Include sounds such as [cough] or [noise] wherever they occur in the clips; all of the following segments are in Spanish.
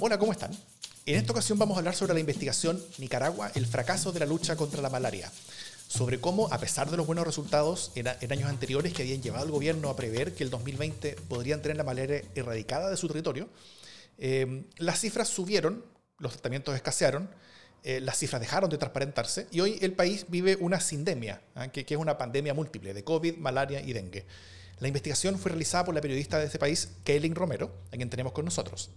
hola, ¿cómo están? En esta ocasión vamos a hablar sobre la investigación Nicaragua, el fracaso de la lucha contra la malaria. Sobre cómo, a pesar de los buenos resultados en, años anteriores que habían llevado al gobierno a prever que el 2020 podrían tener la malaria erradicada de su territorio, eh, las cifras subieron, los tratamientos escasearon, eh, las cifras dejaron de transparentarse y hoy el país vive una sindemia, ¿ah? que, es una pandemia múltiple de COVID, malaria y dengue. La investigación fue realizada por la periodista de este país, Kaylin Romero, a quien tenemos con nosotros.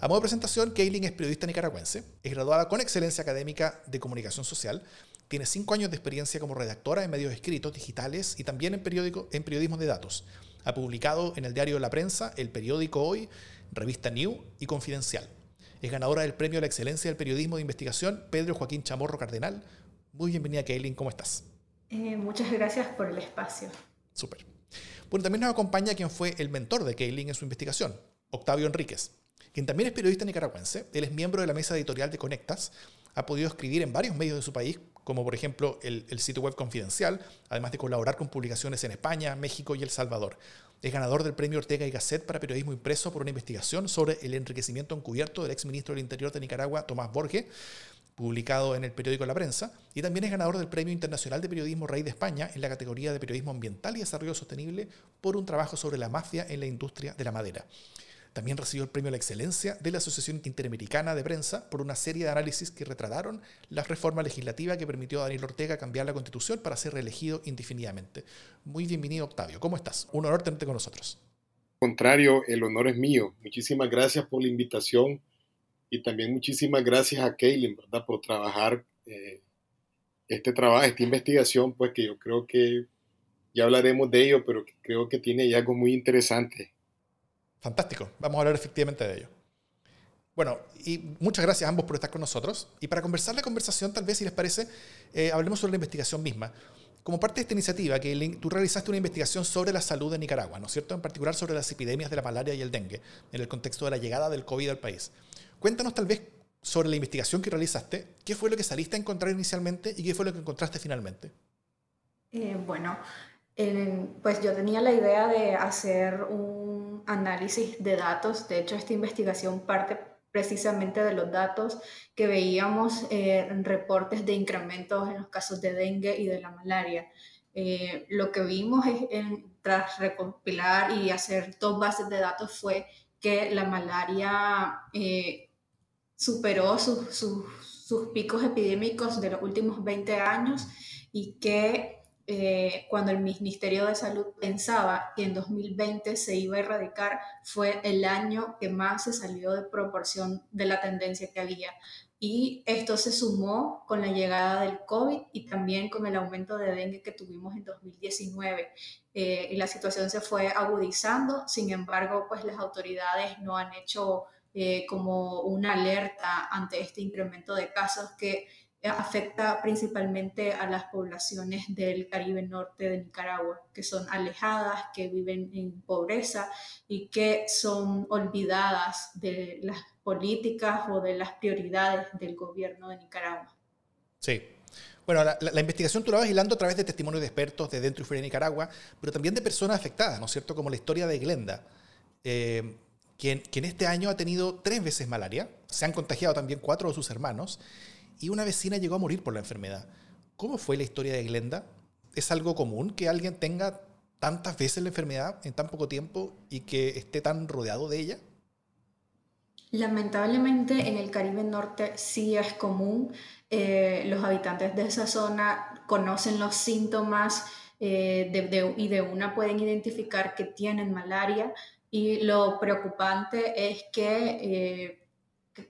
A modo de presentación, Kaylin es periodista nicaragüense, es graduada con excelencia académica de comunicación social, tiene cinco años de experiencia como redactora en medios escritos, digitales y también en, periódico, en periodismo de datos. Ha publicado en el diario La Prensa, el periódico Hoy, revista New y Confidencial. Es ganadora del Premio a la Excelencia del Periodismo de Investigación Pedro Joaquín Chamorro Cardenal. Muy bienvenida, Kaylin, ¿cómo estás? Eh, muchas gracias por el espacio. Súper. Bueno, también nos acompaña quien fue el mentor de Kaylin en su investigación, Octavio Enríquez quien también es periodista nicaragüense. Él es miembro de la mesa editorial de Conectas. Ha podido escribir en varios medios de su país, como por ejemplo el, sitio web Confidencial, además de colaborar con publicaciones en España, México y El Salvador. Es ganador del premio Ortega y Gasset para periodismo impreso por una investigación sobre el enriquecimiento encubierto del exministro del Interior de Nicaragua, Tomás Borges, publicado en el periódico La Prensa, y también es ganador del Premio Internacional de Periodismo Rey de España en la categoría de Periodismo Ambiental y Desarrollo Sostenible por un trabajo sobre la mafia en la industria de la madera. También recibió el premio a la excelencia de la Asociación Interamericana de Prensa por una serie de análisis que retrataron la reforma legislativa que permitió a Daniel Ortega cambiar la constitución para ser reelegido indefinidamente. Muy bienvenido, Octavio. ¿Cómo estás? Un honor tenerte con nosotros. Contrario, el honor es mío. Muchísimas gracias por la invitación y también muchísimas gracias a Kaylin, ¿verdad? Por trabajar eh, este trabajo, esta investigación, pues que yo creo que ya hablaremos de ello, pero creo que tiene algo muy interesante Fantástico, vamos a hablar efectivamente de ello. Bueno, y muchas gracias a ambos por estar con nosotros. Y para conversar la conversación, tal vez, si les parece, eh, hablemos sobre la investigación misma. Como parte de esta iniciativa, que tú realizaste una investigación sobre la salud de Nicaragua, ¿no es cierto? En particular sobre las epidemias de la malaria y el dengue, en el contexto de la llegada del COVID al país. Cuéntanos tal vez sobre la investigación que realizaste, qué fue lo que saliste a encontrar inicialmente y qué fue lo que encontraste finalmente. Eh, bueno, pues yo tenía la idea de hacer un análisis de datos. De hecho, esta investigación parte precisamente de los datos que veíamos eh, en reportes de incrementos en los casos de dengue y de la malaria. Eh, lo que vimos tras recopilar y hacer dos bases de datos fue que la malaria eh, superó sus picos epidémicos de los últimos 20 años y que eh, cuando el Ministerio de Salud pensaba que en 2020 se iba a erradicar, fue el año que más se salió de proporción de la tendencia que había. Y esto se sumó con la llegada del COVID y también con el aumento de dengue que tuvimos en 2019. Eh, y la situación se fue agudizando, sin embargo, pues las autoridades no han hecho eh, como una alerta ante este incremento de casos que afecta principalmente a las poblaciones del Caribe Norte de Nicaragua, que son alejadas, que viven en pobreza y que son olvidadas de las políticas o de las prioridades del gobierno de Nicaragua. Sí. Bueno, la, investigación tú la vas hilando a través de testimonios de expertos de dentro y fuera de Nicaragua, pero también de personas afectadas, ¿no es cierto? Como la historia de Glenda, eh, quien, quien este año ha tenido tres veces malaria, se han contagiado también cuatro de sus hermanos, y una vecina llegó a morir por la enfermedad. ¿Cómo fue la historia de Glenda? ¿Es algo común que alguien tenga tantas veces la enfermedad en tan poco tiempo y que esté tan rodeado de ella? Lamentablemente en el Caribe Norte sí es común. Eh, los habitantes de esa zona conocen los síntomas eh, y de una pueden identificar que tienen malaria. Y lo preocupante es que eh,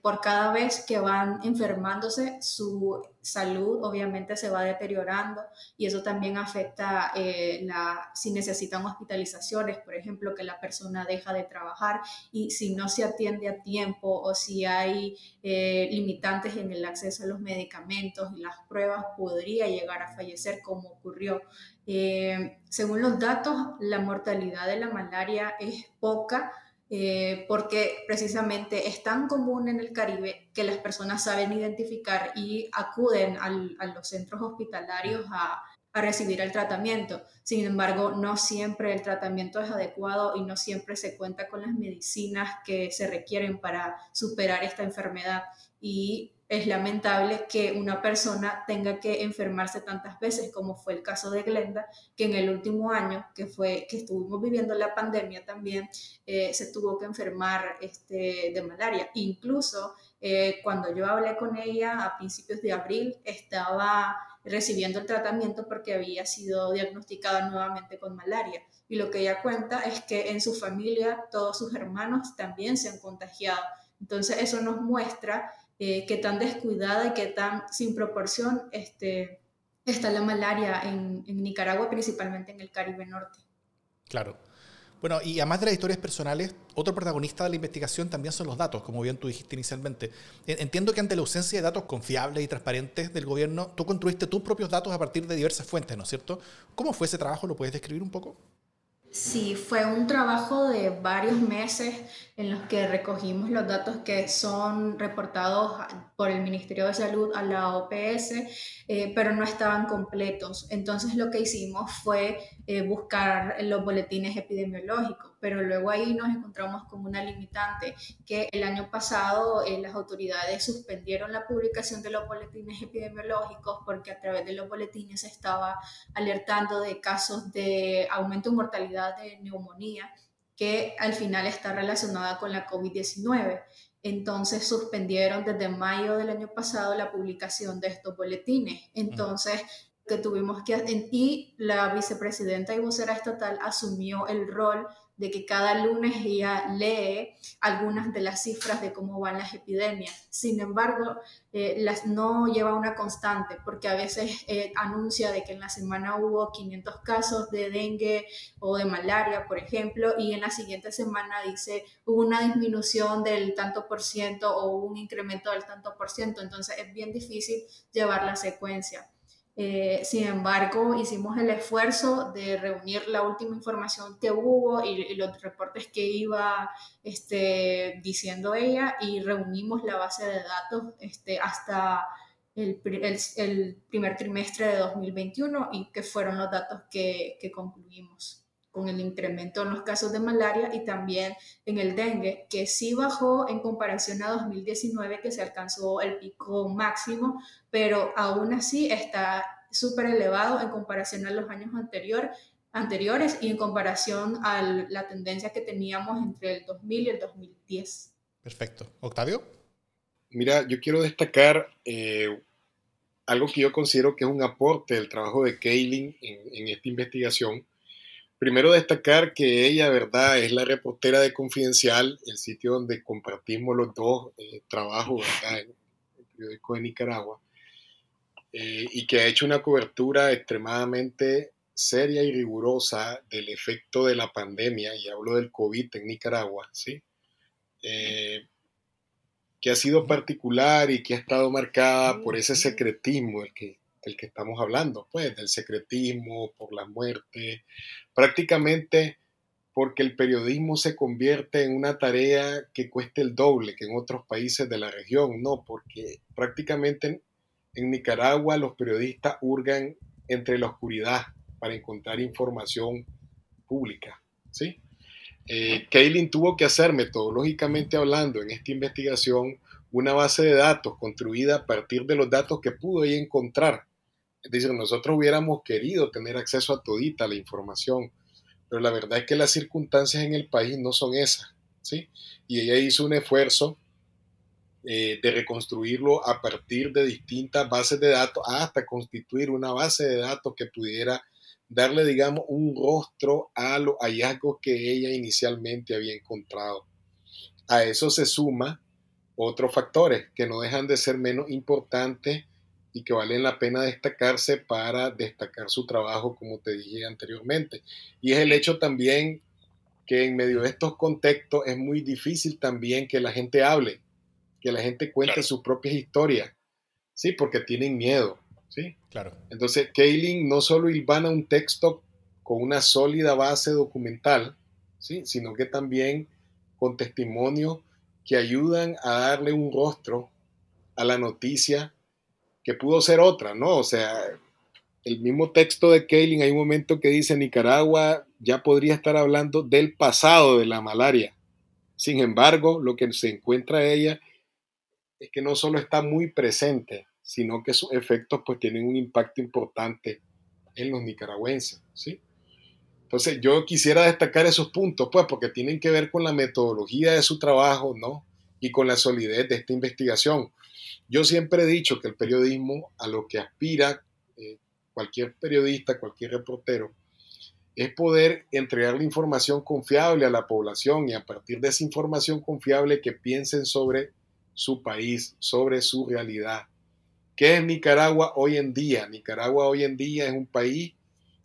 por cada vez que van enfermándose, su salud obviamente se va deteriorando y eso también afecta eh, si necesitan hospitalizaciones, por ejemplo, que la persona deja de trabajar y si no se atiende a tiempo o si hay eh, limitantes en el acceso a los medicamentos y las pruebas, podría llegar a fallecer como ocurrió. Eh, según los datos, la mortalidad de la malaria es poca eh, porque precisamente es tan común en el Caribe que las personas saben identificar y acuden a los centros hospitalarios a, a recibir el tratamiento. Sin embargo, no siempre el tratamiento es adecuado y no siempre se cuenta con las medicinas que se requieren para superar esta enfermedad. Y es lamentable que una persona tenga que enfermarse tantas veces como fue el caso de Glenda, que en el último año que fue que estuvimos viviendo la pandemia también eh, se tuvo que enfermar este, de malaria. Incluso eh, cuando yo hablé con ella a principios de abril estaba recibiendo el tratamiento porque había sido diagnosticada nuevamente con malaria. Y lo que ella cuenta es que en su familia todos sus hermanos también se han contagiado. Entonces eso nos muestra eh, qué tan descuidada y qué tan sin proporción este, está la malaria en, en Nicaragua, principalmente en el Caribe Norte. Claro. Bueno, y además de las historias personales, otro protagonista de la investigación también son los datos, como bien tú dijiste inicialmente. Entiendo que ante la ausencia de datos confiables y transparentes del gobierno, tú construiste tus propios datos a partir de diversas fuentes, ¿no es cierto? ¿Cómo fue ese trabajo? ¿Lo puedes describir un poco? Sí, fue un trabajo de varios meses en los que recogimos los datos que son reportados por el Ministerio de Salud a la OPS, eh, pero no estaban completos. Entonces lo que hicimos fue eh, buscar los boletines epidemiológicos, pero luego ahí nos encontramos con una limitante, que el año pasado eh, las autoridades suspendieron la publicación de los boletines epidemiológicos porque a través de los boletines se estaba alertando de casos de aumento en mortalidad de neumonía que al final está relacionada con la COVID-19. Entonces suspendieron desde mayo del año pasado la publicación de estos boletines. Entonces, que tuvimos que y la vicepresidenta y vocera estatal asumió el rol de que cada lunes ella lee algunas de las cifras de cómo van las epidemias. Sin embargo, eh, las, no lleva una constante, porque a veces eh, anuncia de que en la semana hubo 500 casos de dengue o de malaria, por ejemplo, y en la siguiente semana dice hubo una disminución del tanto por ciento o un incremento del tanto por ciento. Entonces es bien difícil llevar la secuencia. Eh, sin embargo, hicimos el esfuerzo de reunir la última información que hubo y, los reportes que iba este, diciendo ella y reunimos la base de datos este, hasta el, el, primer trimestre de 2021 y que fueron los datos que concluimos con el incremento en los casos de malaria y también en el dengue, que sí bajó en comparación a 2019, que se alcanzó el pico máximo, pero aún así está súper elevado en comparación a los años anterior, anteriores y en comparación a la tendencia que teníamos entre el 2000 y el 2010. Perfecto. Octavio. Mira, yo quiero destacar eh, algo que yo considero que es un aporte del trabajo de Kaylin en esta investigación, Primero destacar que ella, ¿verdad? Es la reportera de Confidencial, el sitio donde compartimos los dos eh, trabajos, ¿verdad? En el periódico de Nicaragua, eh, y que ha hecho una cobertura extremadamente seria y rigurosa del efecto de la pandemia, y hablo del COVID en Nicaragua, ¿sí? Eh, que ha sido particular y que ha estado marcada por ese secretismo el que del que estamos hablando, pues, del secretismo, por la muerte, prácticamente porque el periodismo se convierte en una tarea que cueste el doble que en otros países de la región, no, porque prácticamente en, Nicaragua los periodistas hurgan entre la oscuridad para encontrar información pública, ¿sí? Eh, Kaylin tuvo que hacer metodológicamente hablando en esta investigación una base de datos construida a partir de los datos que pudo encontrar. Decir, nosotros hubiéramos querido tener acceso a todita la información, pero la verdad es que las circunstancias en el país no son esas, ¿sí? Y ella hizo un esfuerzo eh, de reconstruirlo a partir de distintas bases de datos hasta constituir una base de datos que pudiera darle, digamos, un rostro a los hallazgos que ella inicialmente había encontrado. A eso se suma otros factores que no dejan de ser menos importantes y que valen la pena destacarse para destacar su trabajo, como te dije anteriormente. Y es el hecho también que en medio de estos contextos es muy difícil también que la gente hable, que la gente cuente sus propias historias, ¿sí? Porque tienen miedo, ¿sí? Claro. Entonces, Kaylin no solo ilvana un texto con una sólida base documental, ¿sí? Sino que también con testimonios que ayudan a darle un rostro a la noticia que pudo ser otra, ¿no? O sea, el mismo texto de Kaylin, hay un momento que dice Nicaragua ya podría estar hablando del pasado de la malaria. Sin embargo, lo que se encuentra ella es que no solo está muy presente, sino que sus efectos pues tienen un impacto importante en los nicaragüenses, ¿sí? Entonces, yo quisiera destacar esos puntos, pues, porque tienen que ver con la metodología de su trabajo, ¿no? Y con la solidez de esta investigación. Yo siempre he dicho que el periodismo a lo que aspira eh, cualquier periodista, cualquier reportero, es poder entregarle información confiable a la población y a partir de esa información confiable que piensen sobre su país, sobre su realidad. ¿Qué es Nicaragua hoy en día? Nicaragua hoy en día es un país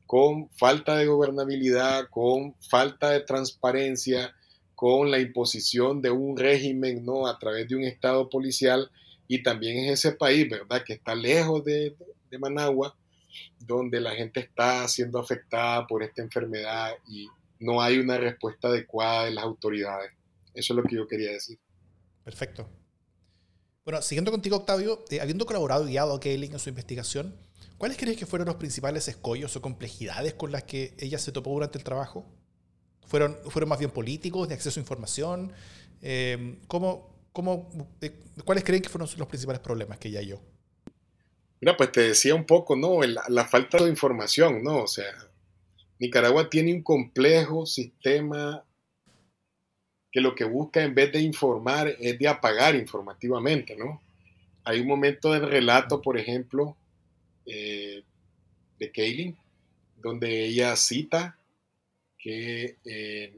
con falta de gobernabilidad, con falta de transparencia, con la imposición de un régimen ¿no? a través de un Estado policial y también es ese país, ¿verdad?, que está lejos de, Managua, donde la gente está siendo afectada por esta enfermedad y no hay una respuesta adecuada de las autoridades. Eso es lo que yo quería decir. Perfecto. Bueno, siguiendo contigo, Octavio, eh, habiendo colaborado y guiado a Kaylin en su investigación, ¿cuáles crees que fueron los principales escollos o complejidades con las que ella se topó durante el trabajo? ¿Fueron, fueron más bien políticos, de acceso a información? Eh, ¿cómo, ¿Cómo, ¿Cuáles creen que fueron los principales problemas que ella halló? Mira, pues te decía un poco, ¿no? La, falta de información, ¿no? O sea, Nicaragua tiene un complejo sistema que lo que busca en vez de informar es de apagar informativamente, ¿no? Hay un momento del relato, por ejemplo, eh, de Kaylin, donde ella cita que eh,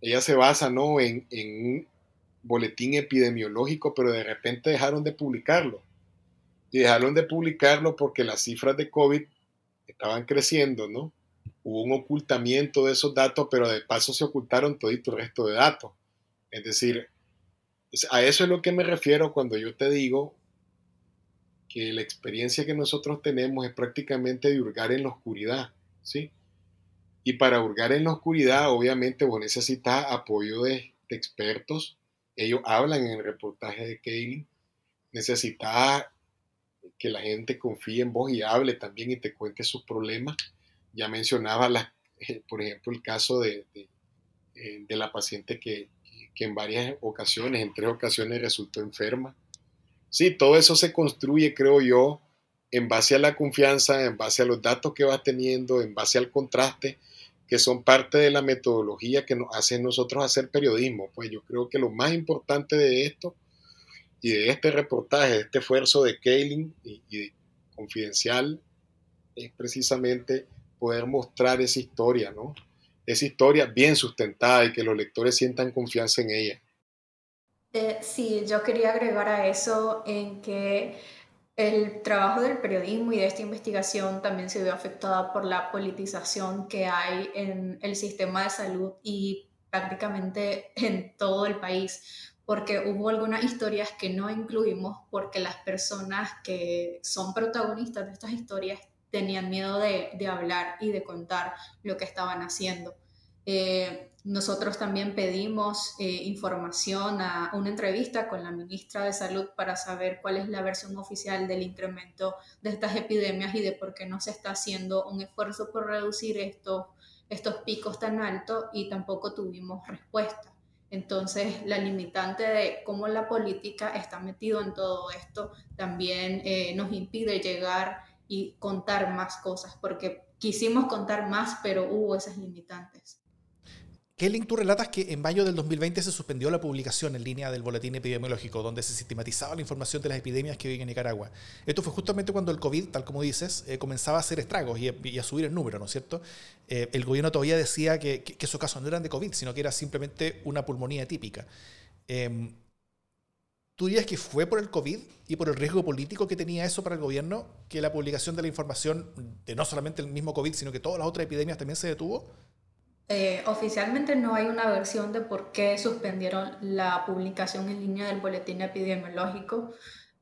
ella se basa, ¿no? En, en, boletín epidemiológico, pero de repente dejaron de publicarlo. Y dejaron de publicarlo porque las cifras de COVID estaban creciendo, ¿no? Hubo un ocultamiento de esos datos, pero de paso se ocultaron todo el resto de datos. Es decir, a eso es lo que me refiero cuando yo te digo que la experiencia que nosotros tenemos es prácticamente de hurgar en la oscuridad, ¿sí? Y para hurgar en la oscuridad, obviamente, vos necesitas apoyo de expertos, ellos hablan en el reportaje de Kaylin, necesita que la gente confíe en vos y hable también y te cuente sus problemas. Ya mencionaba, eh, por ejemplo, el caso de, eh, de, la paciente que, que, en varias ocasiones, en tres ocasiones, resultó enferma. Sí, todo eso se construye, creo yo, en base a la confianza, en base a los datos que vas teniendo, en base al contraste que son parte de la metodología que nos hace nosotros hacer periodismo. Pues yo creo que lo más importante de esto y de este reportaje, de este esfuerzo de Kaylin y, y Confidencial, es precisamente poder mostrar esa historia, ¿no? Esa historia bien sustentada y que los lectores sientan confianza en ella. Eh, sí, yo quería agregar a eso en que el trabajo del periodismo y de esta investigación también se vio afectada por la politización que hay en el sistema de salud y prácticamente en todo el país, porque hubo algunas historias que no incluimos porque las personas que son protagonistas de estas historias tenían miedo de, de hablar y de contar lo que estaban haciendo. Eh, nosotros también pedimos eh, información a una entrevista con la ministra de Salud para saber cuál es la versión oficial del incremento de estas epidemias y de por qué no se está haciendo un esfuerzo por reducir estos, estos picos tan altos y tampoco tuvimos respuesta. Entonces, la limitante de cómo la política está metido en todo esto también eh, nos impide llegar y contar más cosas, porque quisimos contar más, pero hubo esas limitantes. Kelling, tú relatas que en mayo del 2020 se suspendió la publicación en línea del boletín epidemiológico, donde se sistematizaba la información de las epidemias que viven en Nicaragua. Esto fue justamente cuando el COVID, tal como dices, eh, comenzaba a hacer estragos y, a subir el número, ¿no es cierto? Eh, el gobierno todavía decía que, esos casos no eran de COVID, sino que era simplemente una pulmonía típica. Em, ¿Tú dirías que fue por el COVID y por el riesgo político que tenía eso para el gobierno que la publicación de la información de no solamente el mismo COVID, sino que todas las otras epidemias también se detuvo? Eh, oficialmente no hay una versión de por qué suspendieron la publicación en línea del boletín epidemiológico.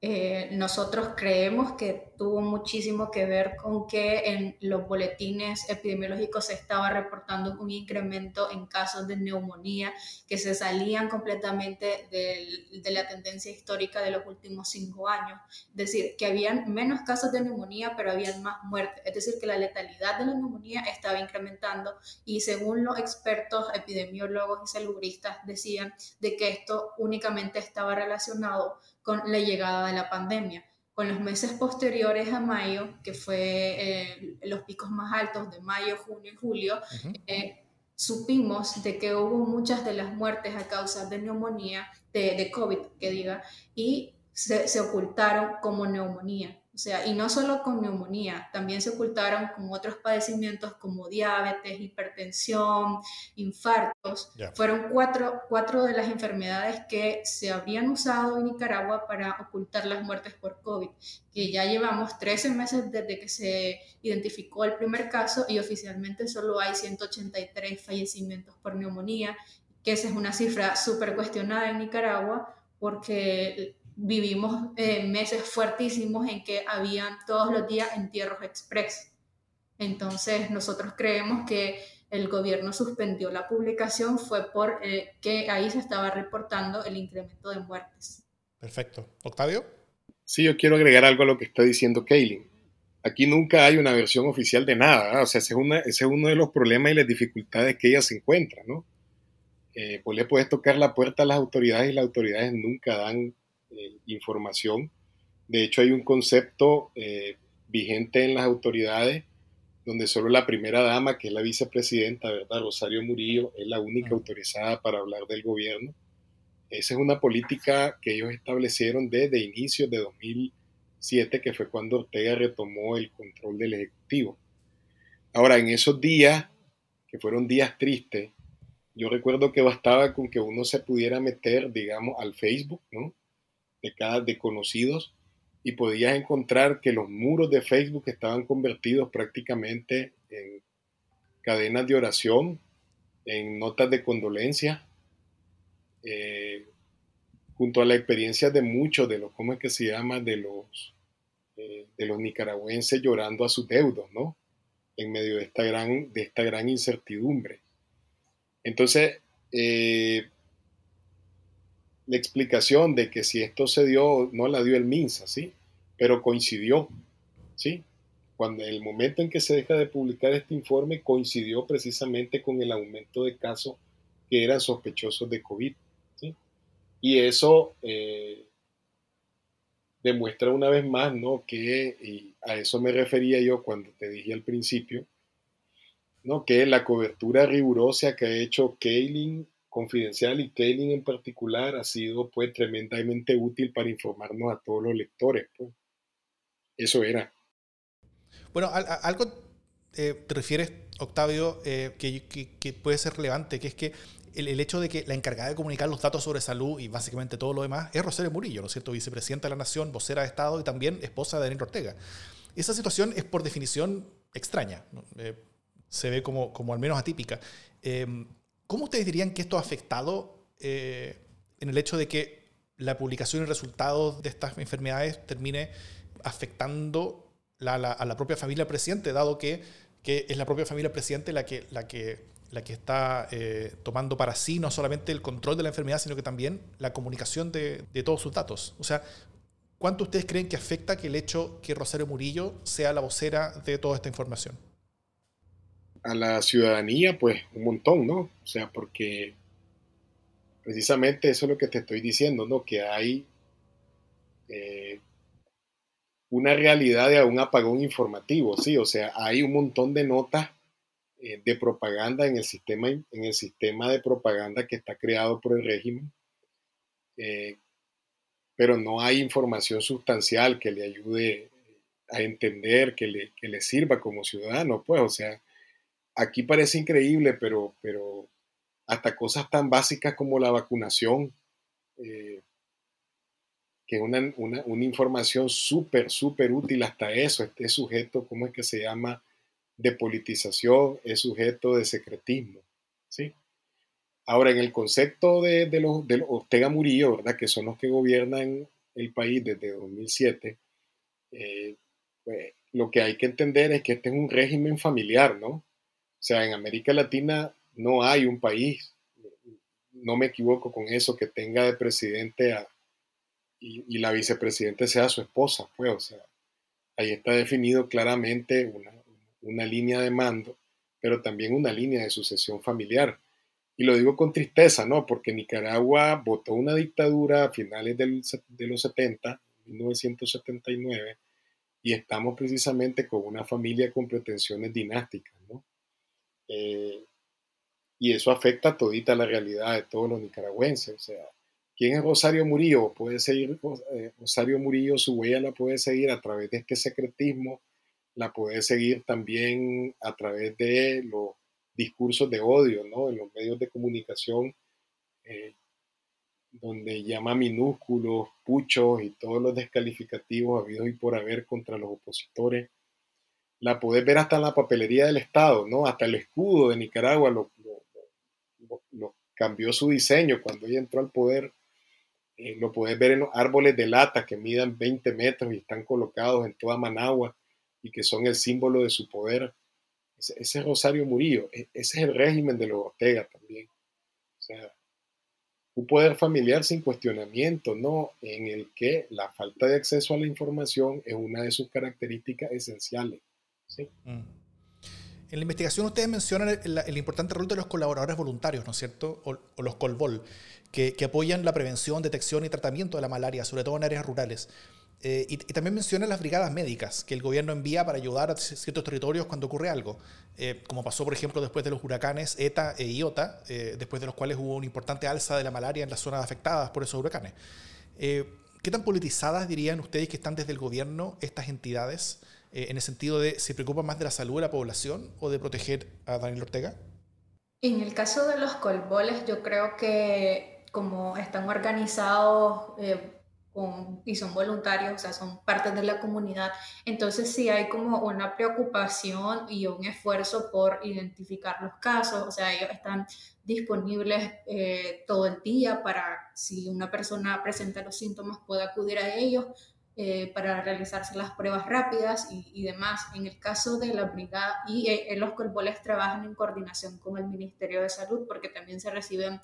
Eh, nosotros creemos que tuvo muchísimo que ver con que en los boletines epidemiológicos se estaba reportando un incremento en casos de neumonía que se salían completamente de la tendencia histórica de los últimos cinco años. Es decir, que habían menos casos de neumonía, pero habían más muertes. Es decir, que la letalidad de la neumonía estaba incrementando y según los expertos epidemiólogos y salubristas decían de que esto únicamente estaba relacionado con la llegada de la pandemia. Con los meses posteriores a mayo, que fue eh, los picos más altos de mayo, junio y julio, eh, supimos de que hubo muchas de las muertes a causa de neumonía, de, de COVID, que diga, y se, se ocultaron como neumonía. O sea, y no solo con neumonía, también se ocultaron con otros padecimientos como diabetes, hipertensión, infartos. Fueron cuatro, cuatro de las enfermedades que se habían usado en Nicaragua para ocultar las muertes por COVID, que ya llevamos 13 meses desde que se identificó el primer caso y oficialmente solo hay 183 fallecimientos por neumonía, que esa es una cifra súper cuestionada en Nicaragua porque vivimos eh, meses fuertísimos en que habían todos los días entierros express. Entonces nosotros creemos que el gobierno suspendió la publicación fue por eh, que ahí se estaba reportando el incremento de muertes. Perfecto. Octavio. Sí, yo quiero agregar algo a lo que está diciendo Kaylin. Aquí nunca hay una versión oficial de nada, o sea, ese es, uno de los problemas y las dificultades que ella se encuentra, ¿no? Eh, pues le puedes tocar la puerta a las autoridades y las autoridades nunca dan eh, información. De hecho, hay un concepto eh, vigente en las autoridades donde solo la primera dama, que es la vicepresidenta, ¿verdad? Rosario Murillo, es la única autorizada para hablar del gobierno. Esa es una política que ellos establecieron desde inicios de 2007, que fue cuando Ortega retomó el control del Ejecutivo. Ahora, en esos días, que fueron días tristes, yo recuerdo que bastaba con que uno se pudiera meter, digamos, al Facebook, ¿no? De cada de conocidos y podías encontrar que los muros de Facebook estaban convertidos prácticamente en cadenas de oración, en notas de condolencia, eh, junto a la experiencia de muchos de los, ¿cómo es que se llama? De los, eh, de los nicaragüenses llorando a sus deudos, ¿no? En medio de esta gran, de esta gran incertidumbre. Entonces, eh, la explicación de que si esto se dio, no la dio el MINSA, ¿sí? Pero coincidió, ¿sí? Cuando el momento en que se deja de publicar este informe coincidió precisamente con el aumento de casos que eran sospechosos de COVID, ¿sí? Y eso eh, demuestra una vez más, ¿no? Que, y a eso me refería yo cuando te dije al principio, ¿no? Que la cobertura rigurosa que ha hecho Kaylin Confidencial y Kaylin en particular ha sido pues tremendamente útil para informarnos a todos los lectores. Pues. Eso era. Bueno, algo eh, te refieres, Octavio, eh, que, puede ser relevante, que es que el, hecho de que la encargada de comunicar los datos sobre salud y básicamente todo lo demás es Rosario Murillo, ¿no es cierto? Vicepresidenta de la Nación, vocera de Estado y también esposa de Daniel Ortega. Esa situación es por definición extraña, eh, se ve como, como al menos atípica. ¿Cómo ustedes dirían que esto ha afectado eh, en el hecho de que la publicación y resultados de estas enfermedades termine afectando a la propia familia presidente, dado que, es la propia familia presidente la que, está eh, tomando para sí no solamente el control de la enfermedad, sino que también la comunicación de, de todos sus datos? O sea, ¿cuánto ustedes creen que afecta que el hecho que Rosario Murillo sea la vocera de toda esta información? A la ciudadanía, pues un montón, ¿no? O sea, porque precisamente eso es lo que te estoy diciendo, ¿no? Que hay eh, una realidad de un apagón informativo, ¿sí? O sea, hay un montón de notas eh, de propaganda en el, sistema, en el sistema de propaganda que está creado por el régimen, eh, pero no hay información sustancial que le ayude a entender, que le, que le sirva como ciudadano, pues, o sea, aquí parece increíble, pero, pero hasta cosas tan básicas como la vacunación, eh, que es una, una información súper, súper útil hasta eso, este sujeto, ¿cómo es que se llama? De politización, es sujeto de secretismo, ¿sí? Ahora, en el concepto de, los, de Ortega Murillo, ¿verdad? que son los que gobiernan el país desde 2007, eh, pues, lo que hay que entender es que este es un régimen familiar, ¿no? Sea, en América Latina no hay un país, no me equivoco con eso, que tenga de presidente a, y, la vicepresidente sea su esposa, pues, o sea, ahí está definido claramente una, una línea de mando, pero también una línea de sucesión familiar. Y lo digo con tristeza, ¿no? Porque Nicaragua votó una dictadura a finales del, de los 70, 1979, y estamos precisamente con una familia con pretensiones dinásticas, ¿no? Eh, y eso afecta todita la realidad de todos los nicaragüenses. O sea, ¿quién es Rosario Murillo? Puede seguir, eh, Rosario Murillo, su huella la puede seguir a través de este secretismo, la puede seguir también a través de los discursos de odio, ¿no? En los medios de comunicación, eh, donde llama minúsculos, puchos y todos los descalificativos habidos y por haber contra los opositores. La podés ver hasta en la papelería del Estado, ¿no? Hasta el escudo de Nicaragua lo, cambió su diseño cuando ella entró al poder. Eh, lo podés ver en los árboles de lata que midan 20 metros y están colocados en toda Managua y que son el símbolo de su poder. Ese, es Rosario Murillo, e, ese es el régimen de los Ortega también. O sea, un poder familiar sin cuestionamiento, ¿no? En el que la falta de acceso a la información es una de sus características esenciales. ¿Sí? Mm. En la investigación ustedes mencionan el, importante rol de los colaboradores voluntarios, ¿no es cierto? O, los Colbol, que, que, apoyan la prevención, detección y tratamiento de la malaria, sobre todo en áreas rurales. Eh, y, también menciona las brigadas médicas que el gobierno envía para ayudar a ciertos territorios cuando ocurre algo, eh, como pasó, por ejemplo, después de los huracanes ETA e IOTA, eh, después de los cuales hubo una importante alza de la malaria en las zonas afectadas por esos huracanes. ¿Qué tan politizadas dirían ustedes que están desde el gobierno estas entidades en el sentido de se preocupan más de la salud de la población o de proteger a Daniel Ortega? En el caso de los colboles, yo creo que como están organizados y son voluntarios, o sea, son parte de la comunidad. Entonces sí hay como una preocupación y un esfuerzo por identificar los casos, o sea, ellos están disponibles eh, todo el día para, si una persona presenta los síntomas, puede acudir a ellos eh, para realizarse las pruebas rápidas y, demás. En el caso de la brigada, y eh, los colboles trabajan en coordinación con el Ministerio de Salud porque también se reciben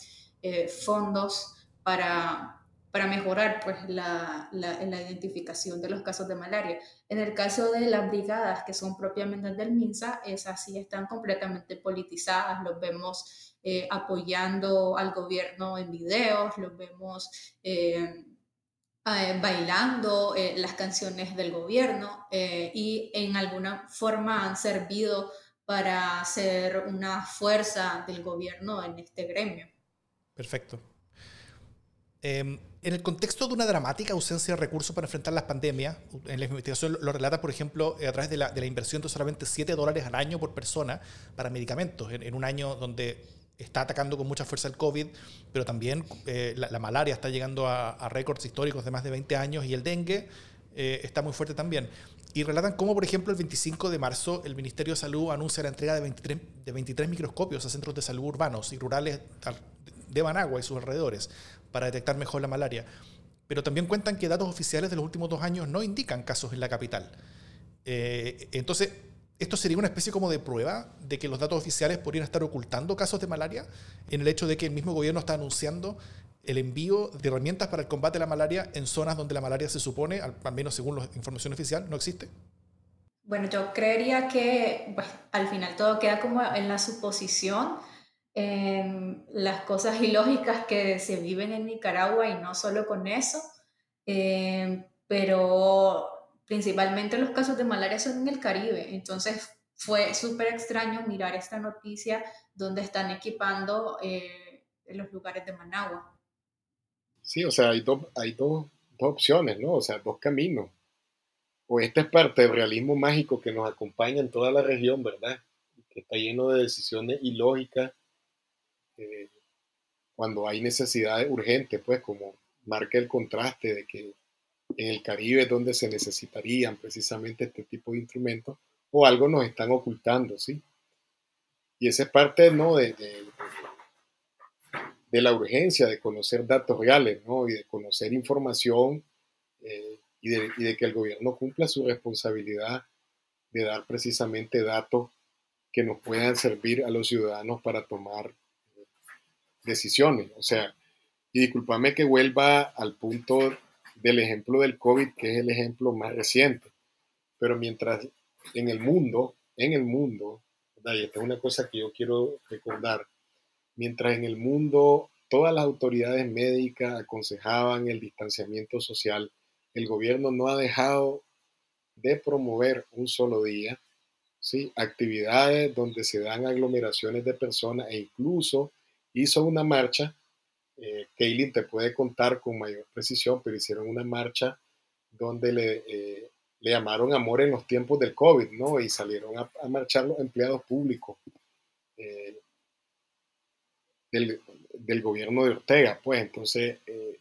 fondos para para mejorar pues, la, la, identificación de los casos de malaria. En el caso de las brigadas que son propiamente del MINSA, esas sí están completamente politizadas, los vemos eh, apoyando al gobierno en videos, los vemos eh, eh, bailando las canciones del gobierno y en alguna forma han servido para ser una fuerza del gobierno en este gremio. Perfecto. Em, en el contexto de una dramática ausencia de recursos para enfrentar las pandemias, en la investigación lo relata, por ejemplo, a través de la, de la inversión de solamente 7 dólares al año por persona para medicamentos, en, un año donde está atacando con mucha fuerza el COVID, pero también eh, la, malaria está llegando a, récords históricos de más de 20 años y el dengue eh, está muy fuerte también. Y relatan cómo, por ejemplo, el 25 de marzo el Ministerio de Salud anuncia la entrega de 23, de 23 microscopios a centros de salud urbanos y rurales de Managua y sus alrededores para detectar mejor la malaria. Pero también cuentan que datos oficiales de los últimos dos años no indican casos en la capital. Eh, entonces, ¿esto sería una especie como de prueba de que los datos oficiales podrían estar ocultando casos de malaria en el hecho de que el mismo gobierno está anunciando el envío de herramientas para el combate a la malaria en zonas donde la malaria se supone, al, menos según la información oficial, no existe? Bueno, yo creería que pues, al final todo queda como en la suposición Em, las cosas ilógicas que se viven en Nicaragua y no solo con eso, em, pero principalmente los casos de malaria son en el Caribe. Entonces fue súper extraño mirar esta noticia donde están equipando eh, los lugares de Managua. Sí, o sea, hay, dos, hay dos, dos opciones, ¿no? O sea, dos caminos. O esta es parte del realismo mágico que nos acompaña en toda la región, ¿verdad? Que está lleno de decisiones ilógicas cuando hay necesidades urgentes, pues como marca el contraste de que en el Caribe donde se necesitarían precisamente este tipo de instrumentos, o algo nos están ocultando, ¿sí? Y esa es parte, ¿no? De, de, la urgencia de conocer datos reales, ¿no? Y de conocer información eh, y, de, y de que el gobierno cumpla su responsabilidad de dar precisamente datos que nos puedan servir a los ciudadanos para tomar decisiones. O sea, y discúlpame que vuelva al punto del ejemplo del COVID, que es el ejemplo más reciente. Pero mientras en el mundo, en el mundo, y esta es una cosa que yo quiero recordar, mientras en el mundo todas las autoridades médicas aconsejaban el distanciamiento social, el gobierno no ha dejado de promover un solo día, ¿sí? actividades donde se dan aglomeraciones de personas e incluso hizo una marcha eh, te puede contar con mayor precisión, pero hicieron una marcha donde le, eh, le llamaron amor en los tiempos del COVID, ¿no? Y salieron a, marchar los empleados públicos eh, del, del, gobierno de Ortega, pues entonces eh,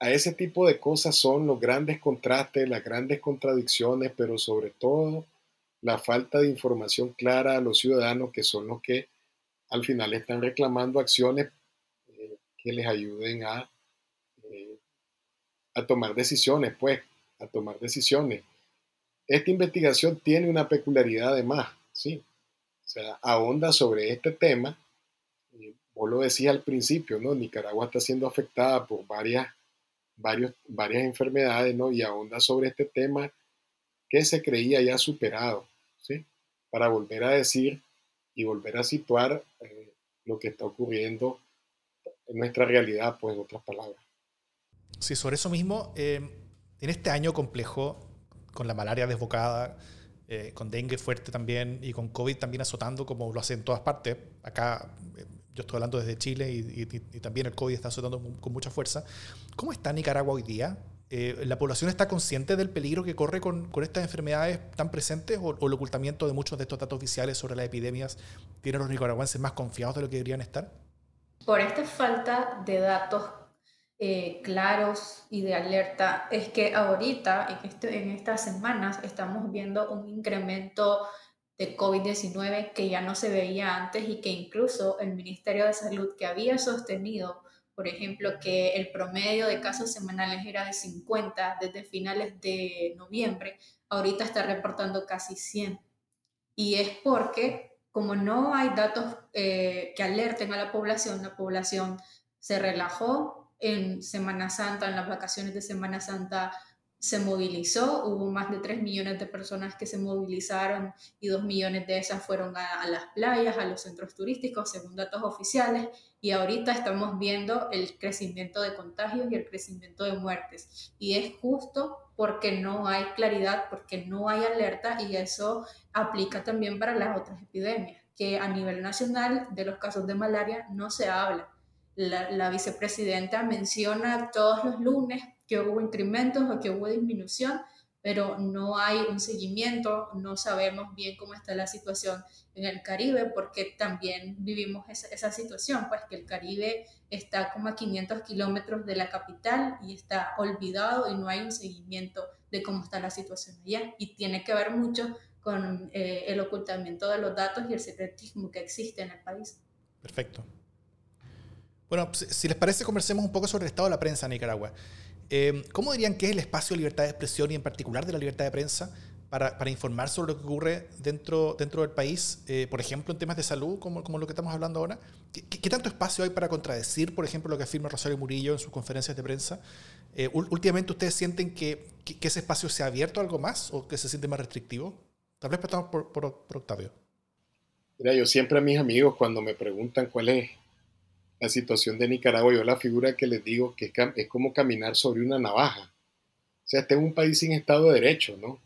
a ese tipo de cosas son los grandes contrastes, las grandes contradicciones, pero sobre todo la falta de información clara a los ciudadanos que son los que al final están reclamando acciones que les ayuden a, eh, a tomar decisiones, pues, a tomar decisiones. Esta investigación tiene una peculiaridad además, ¿sí? O sea, ahonda sobre este tema. vos lo decías al principio, ¿no? Nicaragua está siendo afectada por varias, varios, varias enfermedades, ¿no? Y ahonda sobre este tema que se creía ya superado, ¿sí? Para volver a decir y volver a situar eh, lo que está ocurriendo en nuestra realidad, pues en otras palabras. Sí, sobre eso mismo, eh, en este año complejo, con la malaria desbocada, eh, con dengue fuerte también y con COVID también azotando como lo hace en todas partes, acá eh, yo estoy hablando desde Chile y, también el COVID está azotando con mucha fuerza, ¿cómo está Nicaragua hoy día? ¿La población está consciente del peligro que corre con, con estas enfermedades tan presentes o, o, el ocultamiento de muchos de estos datos oficiales sobre las epidemias tiene a los nicaragüenses más confiados de lo que deberían estar? Por esta falta de datos eh, claros y de alerta, es que ahorita, en, este, en estas semanas, estamos viendo un incremento de COVID-19 que ya no se veía antes y que incluso el Ministerio de Salud, que había sostenido, por ejemplo, que el promedio de casos semanales era de 50 desde finales de noviembre, ahorita está reportando casi 100. Y es porque como no hay datos eh, que alerten a la población, la población se relajó en Semana Santa, en las vacaciones de Semana Santa se movilizó, hubo más de 3 millones de personas que se movilizaron y 2 millones de esas fueron a, las playas, a los centros turísticos, según datos oficiales, y ahorita estamos viendo el crecimiento de contagios y el crecimiento de muertes. Y es justo porque no hay claridad, porque no hay alerta y eso aplica también para las otras epidemias, que a nivel nacional de los casos de malaria no se habla. La, vicepresidenta menciona todos los lunes que hubo incrementos o que hubo disminución, pero no hay un seguimiento, no sabemos bien cómo está la situación en el Caribe, porque también vivimos esa, esa situación, pues que el Caribe está como a 500 kilómetros de la capital y está olvidado y no hay un seguimiento de cómo está la situación allá. Y tiene que ver mucho con eh, el ocultamiento de los datos y el secretismo que existe en el país. Perfecto. Bueno, si les parece, conversemos un poco sobre el estado de la prensa en Nicaragua. Eh, ¿Cómo dirían que es el espacio de libertad de expresión y en particular de la libertad de prensa para, para informar sobre lo que ocurre dentro, dentro del país, eh, por ejemplo, en temas de salud, como, como lo que estamos hablando ahora? ¿Qué, ¿Qué, tanto espacio hay para contradecir, por ejemplo, lo que afirma Rosario Murillo en sus conferencias de prensa? Eh, últimamente, ¿ustedes sienten que, que, ese espacio se ha abierto algo más o que se siente más restrictivo? Tal vez por, por, por Octavio. Mira, yo siempre a mis amigos cuando me preguntan cuál es la situación de Nicaragua, yo la figura que les digo que es, como caminar sobre una navaja. O sea, este es un país sin Estado de Derecho, ¿no? O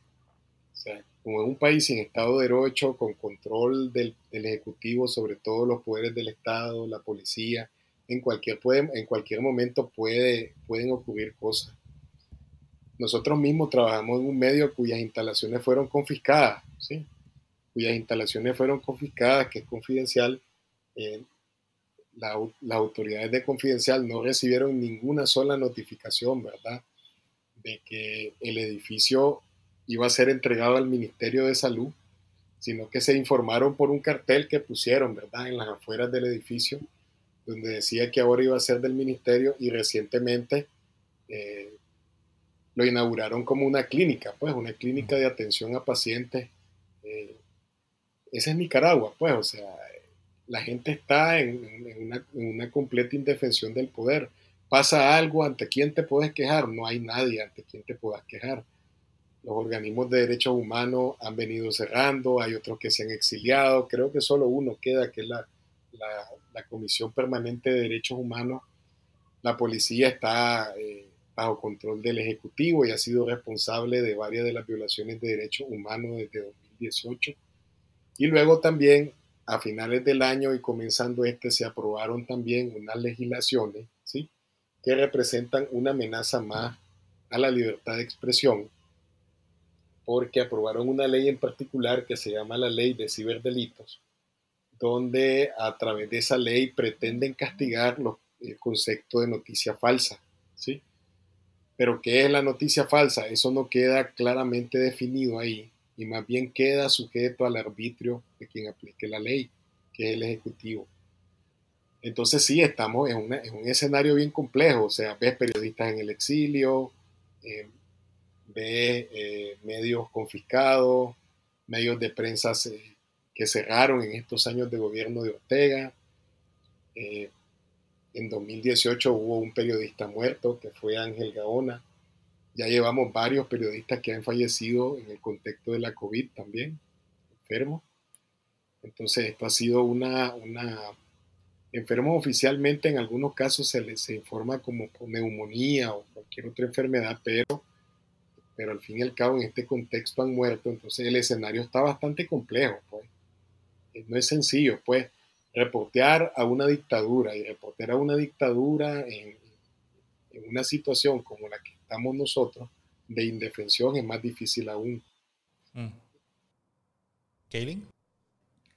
sea, como es un país sin Estado de Derecho, con control del, Ejecutivo sobre todos los poderes del Estado, la policía, en cualquier, puede, en cualquier momento puede, pueden ocurrir cosas. Nosotros mismos trabajamos en un medio cuyas instalaciones fueron confiscadas, ¿sí? cuyas instalaciones fueron confiscadas, que es confidencial, eh, las autoridades de Confidencial no recibieron ninguna sola notificación, ¿verdad? de que el edificio iba a ser entregado al Ministerio de Salud, sino que se informaron por un cartel que pusieron, ¿verdad?, en las afueras del edificio, donde decía que ahora iba a ser del ministerio y recientemente eh, lo inauguraron como una clínica, pues, una clínica de atención a pacientes. Eh, esa es Nicaragua, pues, o sea, la gente está en, una, completa indefensión del poder. Pasa algo, ¿ante quién te puedes quejar? No hay nadie ante quien te puedas quejar. Los organismos de derechos humanos han venido cerrando, hay otros que se han exiliado, creo que solo uno queda, que es la Comisión Permanente de Derechos Humanos. La policía está... Eh, bajo control del Ejecutivo y ha sido responsable de varias de las violaciones de derechos humanos desde 2018. Y luego también a finales del año y comenzando este se aprobaron también unas legislaciones ¿sí? que representan una amenaza más a la libertad de expresión porque aprobaron una ley en particular que se llama la ley de ciberdelitos, donde a través de esa ley pretenden castigar el concepto de noticia falsa. ¿sí? Pero ¿qué es la noticia falsa? Eso no queda claramente definido ahí y más bien queda sujeto al arbitrio quien aplique la ley, que es el Ejecutivo. Entonces sí, estamos en, un escenario bien complejo, o sea, ves periodistas en el exilio, eh, ves eh, medios confiscados, medios de prensa que cerraron en estos años de gobierno de Ortega. Eh, en 2018 hubo un periodista muerto que fue Ángel Gaona. Ya llevamos varios periodistas que han fallecido en el contexto de la COVID también, enfermos. Entonces esto ha sido una, una enfermos oficialmente en algunos casos se les informa como neumonía o cualquier otra enfermedad, pero, pero al fin y al cabo en este contexto han muerto, entonces el escenario está bastante complejo, pues. No es sencillo, pues reportear a una dictadura y reportear a una dictadura en, una situación como la que estamos nosotros de indefensión es más difícil aún. Mm.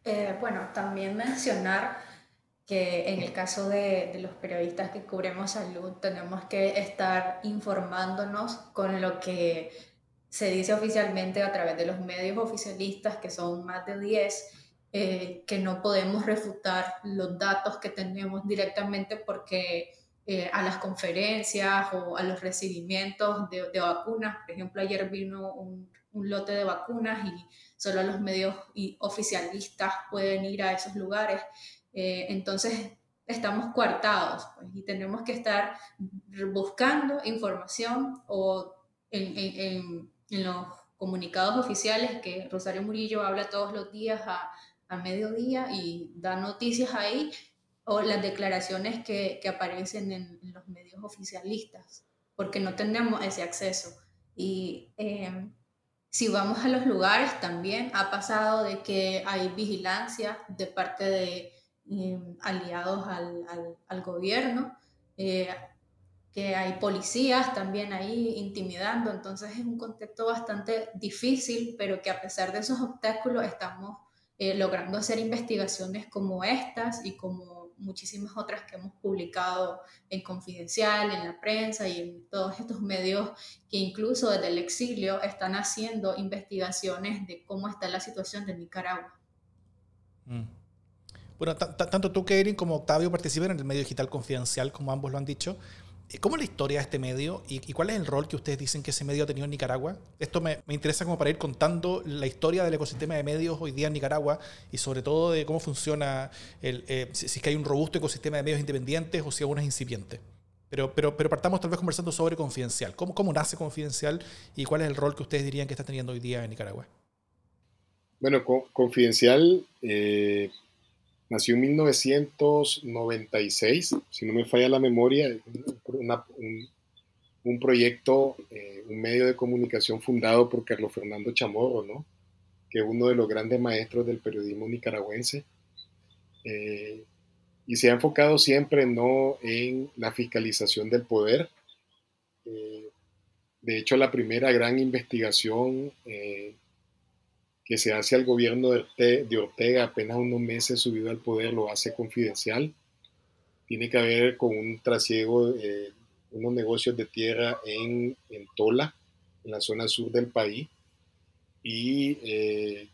Eh, bueno, también mencionar que en el caso de, de, los periodistas que cubrimos salud tenemos que estar informándonos con lo que se dice oficialmente a través de los medios oficialistas, que son más de 10, eh, que no podemos refutar los datos que tenemos directamente porque eh, a las conferencias o a los recibimientos de, de vacunas, por ejemplo, ayer vino un, un, lote de vacunas y solo los medios oficialistas pueden ir a esos lugares. Eh, entonces, estamos coartados pues, y tenemos que estar buscando información o en, en, en, los comunicados oficiales que Rosario Murillo habla todos los días a, a mediodía y da noticias ahí o las declaraciones que, que aparecen en, los medios oficialistas, porque no tenemos ese acceso. Y eh, si vamos a los lugares, también ha pasado de que hay vigilancia de parte de eh, aliados al, al, al gobierno, eh, que hay policías también ahí intimidando, entonces es un contexto bastante difícil, pero que a pesar de esos obstáculos estamos eh, logrando hacer investigaciones como estas y como muchísimas otras que hemos publicado en Confidencial, en la prensa y en todos estos medios que incluso desde el exilio están haciendo investigaciones de cómo está la situación de Nicaragua. Mm. Bueno, tanto tú, Kevin, como Octavio participan en el medio digital Confidencial, como ambos lo han dicho. ¿Cómo es la historia de este medio y, cuál es el rol que ustedes dicen que ese medio ha tenido en Nicaragua? Esto me, interesa como para ir contando la historia del ecosistema de medios hoy día en Nicaragua y sobre todo de cómo funciona, el, eh, si, es que hay un robusto ecosistema de medios independientes o si aún es incipiente. Pero, pero, pero partamos tal vez conversando sobre Confidencial. ¿Cómo, ¿Cómo nace Confidencial y cuál es el rol que ustedes dirían que está teniendo hoy día en Nicaragua? Bueno, Confidencial eh, Nació en 1996, si no me falla la memoria, un, proyecto, eh, un medio de comunicación fundado por Carlos Fernando Chamorro, ¿no? que es uno de los grandes maestros del periodismo nicaragüense. Eh, y se ha enfocado siempre no en la fiscalización del poder. Eh, de hecho, la primera gran investigación que se hace al gobierno de Ortega apenas unos meses subido al poder, lo hace confidencial. Tiene que ver con un trasiego, eh, unos negocios de tierra en, en Tola, en la zona sur del país. Y eh,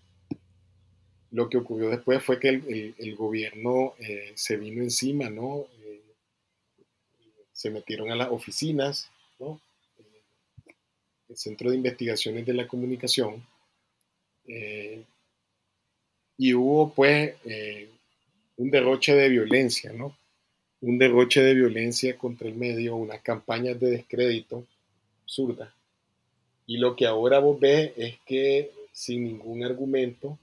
lo que ocurrió después fue que el, el, gobierno eh, se vino encima, ¿no? Eh, se metieron a las oficinas, ¿no? el Centro de Investigaciones de la Comunicación, y hubo pues un derroche de violencia, ¿no? Un derroche de violencia contra el medio, unas campañas de descrédito absurdas. Y lo que ahora vos ves es que sin ningún argumento,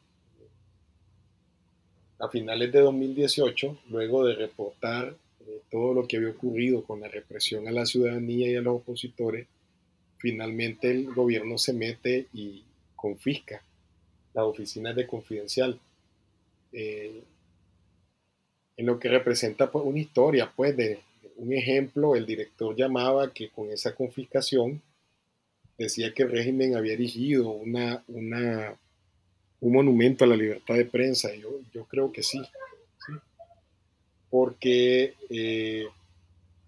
a finales de 2018, luego de reportar eh, todo lo que había ocurrido con la represión a la ciudadanía y a los opositores, finalmente el gobierno se mete y confisca las oficinas de confidencial. Eh, en lo que representa pues, una historia, pues de un ejemplo, el director llamaba que con esa confiscación decía que el régimen había erigido una, una, un monumento a la libertad de prensa. Yo, yo creo que sí, porque eh,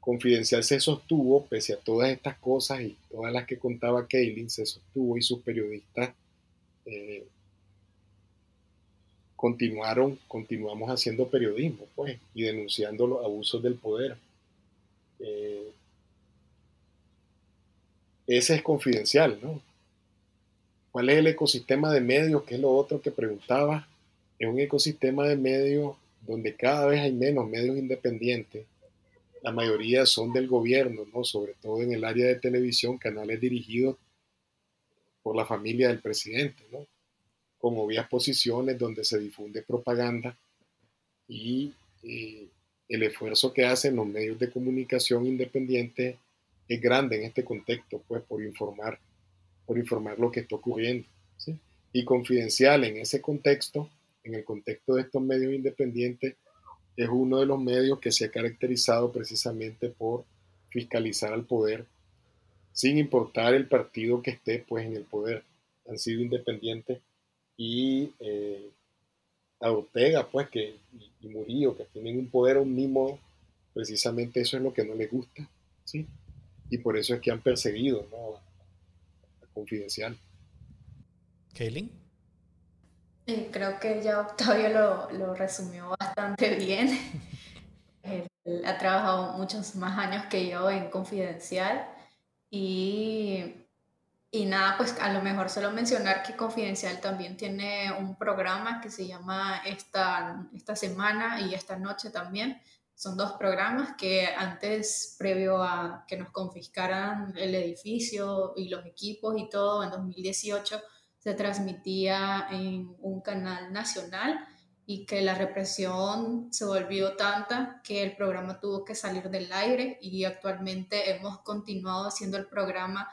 Confidencial se sostuvo, pese a todas estas cosas y todas las que contaba Kaylin, se sostuvo y sus periodistas eh, continuaron, continuamos haciendo periodismo, pues, y denunciando los abusos del poder. Eh, ese es confidencial, ¿no? ¿Cuál es el ecosistema de medios? Que es lo otro que preguntaba. Es un ecosistema de medios donde cada vez hay menos medios independientes. La mayoría son del gobierno, ¿no? Sobre todo en el área de televisión, canales dirigidos por la familia del presidente, ¿no? Con obvias posiciones donde se difunde propaganda y eh, el esfuerzo que hacen los medios de comunicación independientes es grande en este contexto, pues por informar, por informar lo que está ocurriendo. Y confidencial en ese contexto, en el contexto de estos medios independientes, es uno de los medios que se ha caracterizado precisamente por fiscalizar al poder, sin importar el partido que esté pues en el poder. Han sido independientes y eh, a Ortega, pues, que, y, Murillo, que tienen un poder omnímodo, precisamente eso es lo que no les gusta, ¿sí? y por eso es que han perseguido ¿no? a, Confidencial. Kaylin. Eh, creo que ya Octavio lo, lo resumió bastante bien. [laughs] Él ha trabajado muchos más años que yo en Confidencial y, y nada, pues a lo mejor solo mencionar que Confidencial también tiene un programa que se llama esta, esta semana y esta noche también, son dos programas que antes, previo a que nos confiscaran el edificio y los equipos y todo, en 2018 se transmitía en un canal nacional y que la represión se volvió tanta que el programa tuvo que salir del aire y actualmente hemos continuado haciendo el programa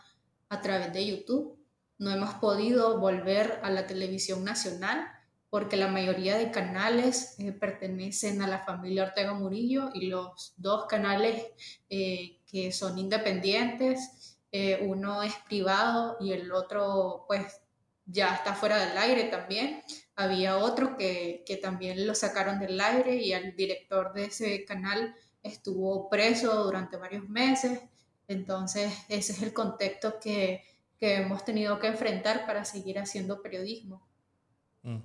a través de YouTube. No hemos podido volver a la televisión nacional porque la mayoría de canales eh, pertenecen a la familia Ortega Murillo y los dos canales eh, que son independientes, eh, uno es privado y el otro pues ya está fuera del aire también. Había otro que, que también lo sacaron del aire y el director de ese canal estuvo preso durante varios meses. Entonces ese es el contexto que, que hemos tenido que enfrentar para seguir haciendo periodismo. Mm.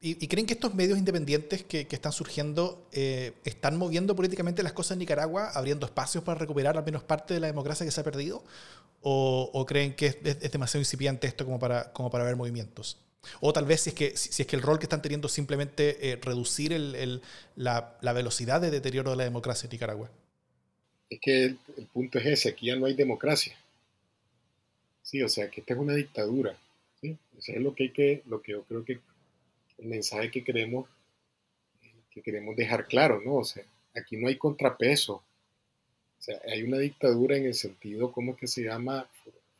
¿Y, creen que estos medios independientes que, están surgiendo eh, están moviendo políticamente las cosas en Nicaragua, abriendo espacios para recuperar al menos parte de la democracia que se ha perdido? ¿O, creen que es, demasiado incipiente esto como para, como para ver movimientos? O tal vez si es que, si, es que el rol que están teniendo es simplemente eh, reducir el, la, la, velocidad de deterioro de la democracia en Nicaragua. Es que el, punto es ese, aquí ya no hay democracia. Sí, o sea, que esta es una dictadura. ¿sí? Eso es lo que hay que, lo que yo creo que el mensaje que queremos, que queremos dejar claro, ¿no? O sea, aquí no hay contrapeso. O sea, hay una dictadura en el sentido, ¿cómo es que se llama?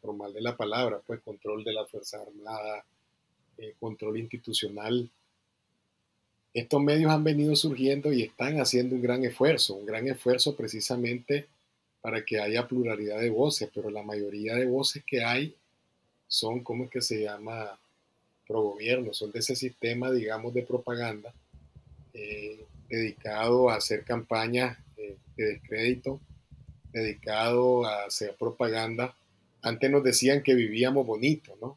Formal de la palabra, pues control de la Fuerza Armada, eh, control institucional. Estos medios han venido surgiendo y están haciendo un gran esfuerzo, un gran esfuerzo precisamente para que haya pluralidad de voces, pero la mayoría de voces que hay son, ¿cómo es que se llama? pro gobierno, son de ese sistema, digamos, de propaganda eh, dedicado a hacer campañas eh, de descrédito dedicado a hacer propaganda. Antes nos decían que vivíamos bonito, ¿no?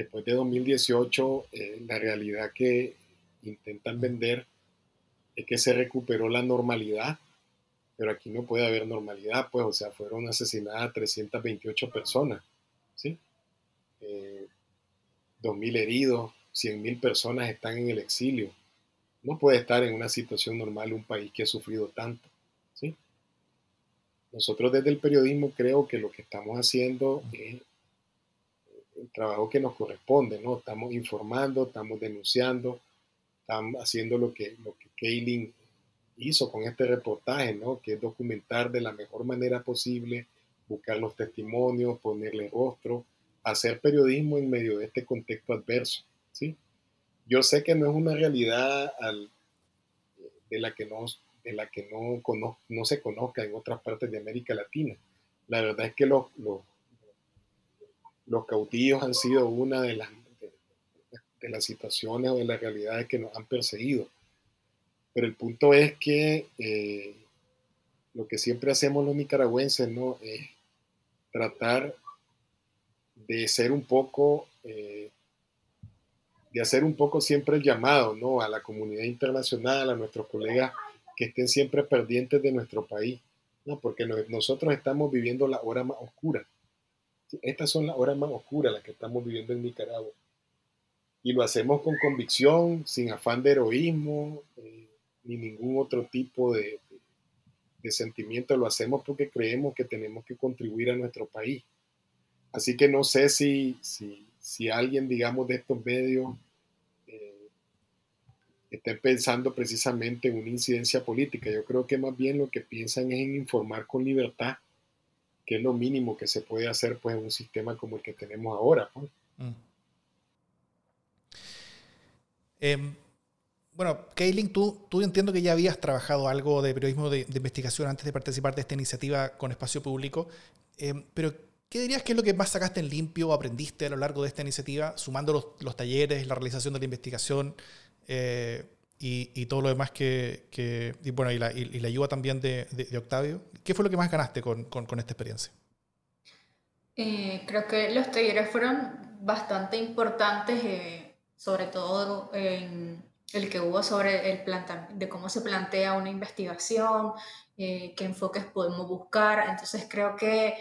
Eh, después de 2018, eh, la realidad que intentan vender es que se recuperó la normalidad, pero aquí no puede haber normalidad, pues, o sea, fueron asesinadas 328 personas, ¿sí? 2.000 heridos, 100.000 personas están en el exilio. No puede estar en una situación normal un país que ha sufrido tanto. ¿sí? Nosotros desde el periodismo creo que lo que estamos haciendo es el trabajo que nos corresponde, ¿no? Estamos informando, estamos denunciando, estamos haciendo lo que, lo que Kaylin hizo con este reportaje, ¿no? Que es documentar de la mejor manera posible, buscar los testimonios, ponerle rostro, hacer periodismo en medio de este contexto adverso. ¿sí? Yo sé que no es una realidad de la que, no, de la que no, no se conozca en otras partes de América Latina. La verdad es que los, los, los cautillos han sido una de las, de, las situaciones o de las realidades que nos han perseguido. Pero el punto es que eh, lo que siempre hacemos los nicaragüenses ¿no? es tratar de ser un poco, eh, de hacer un poco siempre el llamado ¿no? a la comunidad internacional, a nuestros colegas que estén siempre pendientes de nuestro país, ¿no? porque nosotros estamos viviendo la hora más oscura. Estas son las horas más oscuras las que estamos viviendo en Nicaragua. Y lo hacemos con convicción, sin afán de heroísmo, eh, ni ningún otro tipo de, de sentimiento. Lo hacemos porque creemos que tenemos que contribuir a nuestro país. Así que no sé si, si, alguien, digamos, de estos medios eh, esté pensando precisamente en una incidencia política. Yo creo que más bien lo que piensan es en informar con libertad, que es lo mínimo que se puede hacer pues, en un sistema como el que tenemos ahora. Pues. Mm. Em, bueno, Kaylin, tú, tú entiendo que ya habías trabajado algo de periodismo de, investigación antes de participar de esta iniciativa con espacio público, em, pero ¿Qué dirías que es lo que más sacaste en limpio o aprendiste a lo largo de esta iniciativa, sumando los, talleres, la realización de la investigación eh, y, todo lo demás que, y, bueno, y la, ayuda también de, Octavio? ¿Qué fue lo que más ganaste con, esta experiencia? Eh, creo que los talleres fueron bastante importantes, eh, sobre todo en el que hubo sobre el de cómo se plantea una investigación, qué enfoques podemos buscar. Entonces creo que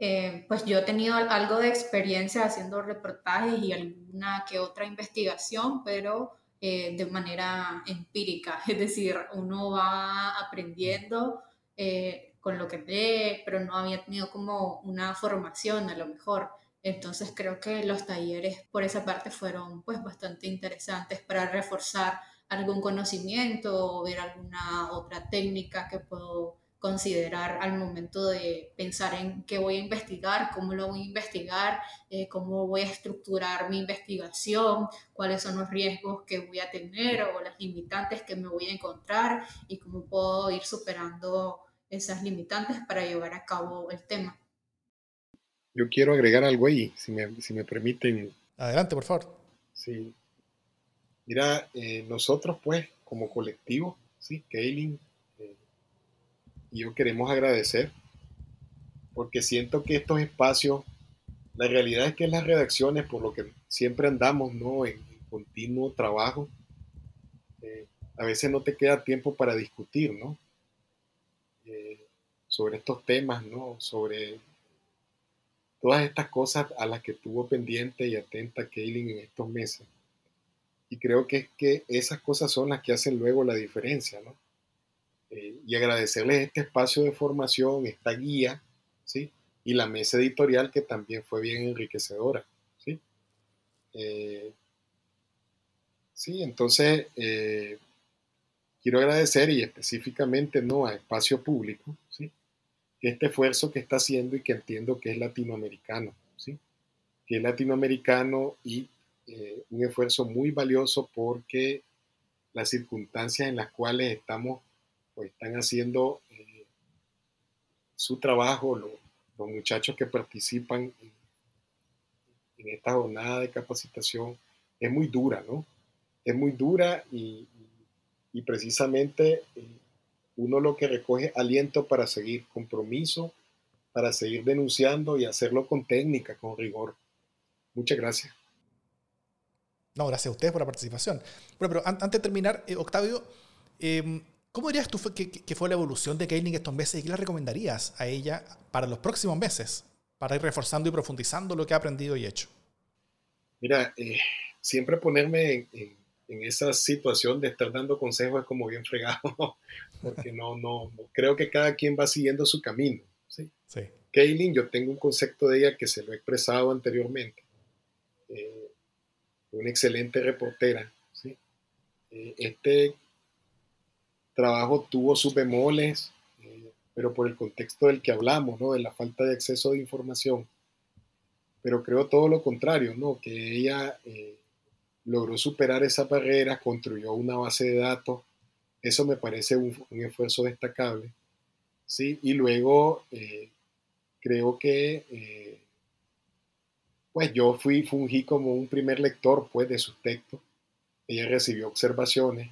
eh, pues yo he tenido algo de experiencia haciendo reportajes y alguna que otra investigación, pero eh, de manera empírica, [laughs] es decir, uno va aprendiendo eh, con lo que lee, pero no había tenido como una formación a lo mejor. Entonces creo que los talleres por esa parte fueron pues bastante interesantes para reforzar algún conocimiento o ver alguna otra técnica que puedo considerar al momento de pensar en qué voy a investigar, cómo lo voy a investigar, eh, cómo voy a estructurar mi investigación, cuáles son los riesgos que voy a tener o las limitantes que me voy a encontrar y cómo puedo ir superando esas limitantes para llevar a cabo el tema. Yo quiero agregar algo ahí, si me, si me permiten. Adelante, por favor. Sí. Mira, eh, nosotros pues como colectivo, sí, Kaylin, y yo queremos agradecer porque siento que estos espacios, la realidad es que las redacciones, por lo que siempre andamos ¿no? en, continuo trabajo, eh, a veces no te queda tiempo para discutir ¿no? Eh, sobre estos temas, ¿no? sobre todas estas cosas a las que estuvo pendiente y atenta Kaylin en estos meses. Y creo que es que esas cosas son las que hacen luego la diferencia, ¿no? Eh, y agradecerles este espacio de formación, esta guía, ¿sí? Y la mesa editorial que también fue bien enriquecedora, ¿sí? Eh, sí, entonces quiero agradecer y específicamente no a Espacio Público, ¿sí? Este esfuerzo que está haciendo y que entiendo que es latinoamericano, ¿sí? Que es latinoamericano y un esfuerzo muy valioso porque las circunstancias en las cuales estamos pues están haciendo eh, su trabajo, los, muchachos que participan en, esta jornada de capacitación, es muy dura, ¿no? Es muy dura y, precisamente eh, uno lo que recoge aliento para seguir, compromiso para seguir denunciando y hacerlo con técnica, con rigor. Muchas gracias. No, gracias a ustedes por la participación. Bueno, pero antes de terminar, eh, Octavio, em, ¿cómo dirías tú que, fue la evolución de Kaylin estos meses y qué le recomendarías a ella para los próximos meses, para ir reforzando y profundizando lo que ha aprendido y hecho? Mira, eh, siempre ponerme en, esa situación de estar dando consejos es como bien fregado, [laughs] porque no, no, creo que cada quien va siguiendo su camino. ¿sí? Sí. Kaylin, yo tengo un concepto de ella que se lo he expresado anteriormente. Eh, una excelente reportera. ¿sí? Eh, este trabajo tuvo sus bemoles, pero por el contexto del que hablamos, ¿no? de la falta de acceso de información pero creo todo lo contrario, ¿no? Que ella eh, logró superar esa barrera, construyó una base de datos, eso me parece un, esfuerzo destacable, ¿sí? Y luego eh, creo que, eh, pues yo fui, fungí como un primer lector, pues, de sus textos, ella recibió observaciones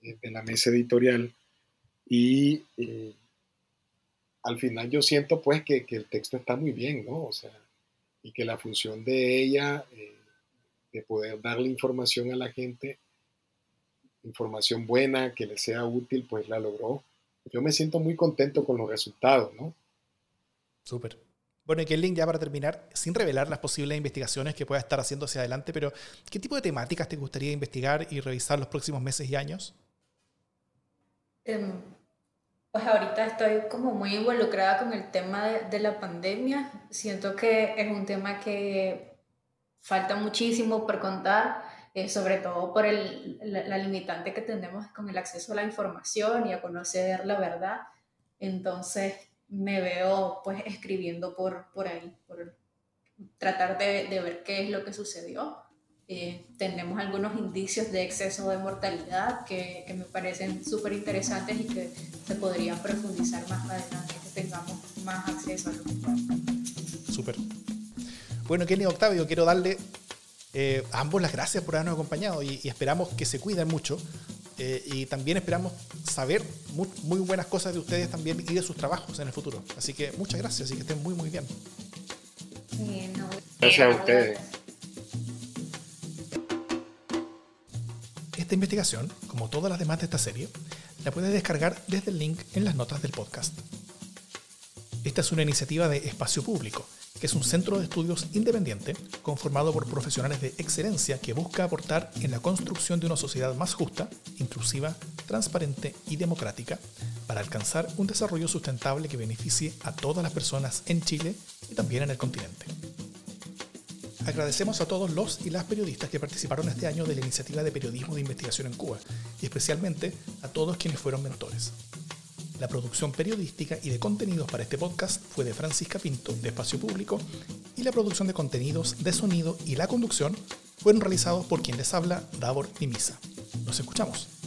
de la mesa editorial y al final yo siento, pues, que, que el texto está muy bien, ¿no? O sea, y que la función de ella, eh, de poder darle información a la gente, información buena, que le sea útil, pues la logró. Yo me siento muy contento con los resultados, ¿no? Súper. Bueno, y link ya para terminar, sin revelar las posibles investigaciones que pueda estar haciendo hacia adelante, pero ¿qué tipo de temáticas te gustaría investigar y revisar los próximos meses y años? Em, pues ahorita estoy como muy involucrada con el tema de, la pandemia. Siento que es un tema que falta muchísimo por contar, eh, sobre todo por el, la, limitante que tenemos con el acceso a la información y a conocer la verdad. Entonces me veo pues escribiendo por, por ahí, por tratar de, de ver qué es lo que sucedió eh, tenemos algunos indicios de exceso de mortalidad que, que me parecen súper interesantes y que se podrían profundizar más adelante, que tengamos más acceso a lo que Súper. Bueno, Kenny Octavio, quiero darle eh, a ambos las gracias por habernos acompañado y, esperamos que se cuiden mucho. Eh, y también esperamos saber muy, muy, buenas cosas de ustedes también y de sus trabajos en el futuro. Así que muchas gracias y que estén muy, muy bien. gracias a ustedes. Esta investigación, como todas las demás de esta serie, la puedes descargar desde el link en las notas del podcast. Esta es una iniciativa de Espacio Público, es un centro de estudios independiente conformado por profesionales de excelencia que busca aportar en la construcción de una sociedad más justa, inclusiva, transparente y democrática para alcanzar un desarrollo sustentable que beneficie a todas las personas en Chile y también en el continente. Agradecemos a todos los y las periodistas que participaron este año de la iniciativa de periodismo de investigación en Cuba y especialmente a todos quienes fueron mentores. La producción periodística y de contenidos para este podcast fue de Francisca Pinto, de Espacio Público, y la producción de contenidos de sonido y la conducción fueron realizados por quien les habla, Davor Misa. Nos escuchamos.